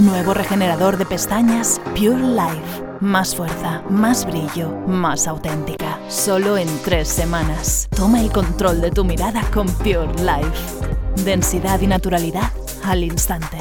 Nuevo regenerador de pestañas Pure Life. Más fuerza, más brillo, más auténtica. Solo en tres semanas. Toma el control de tu mirada con Pure Life. Densidad y naturalidad al instante.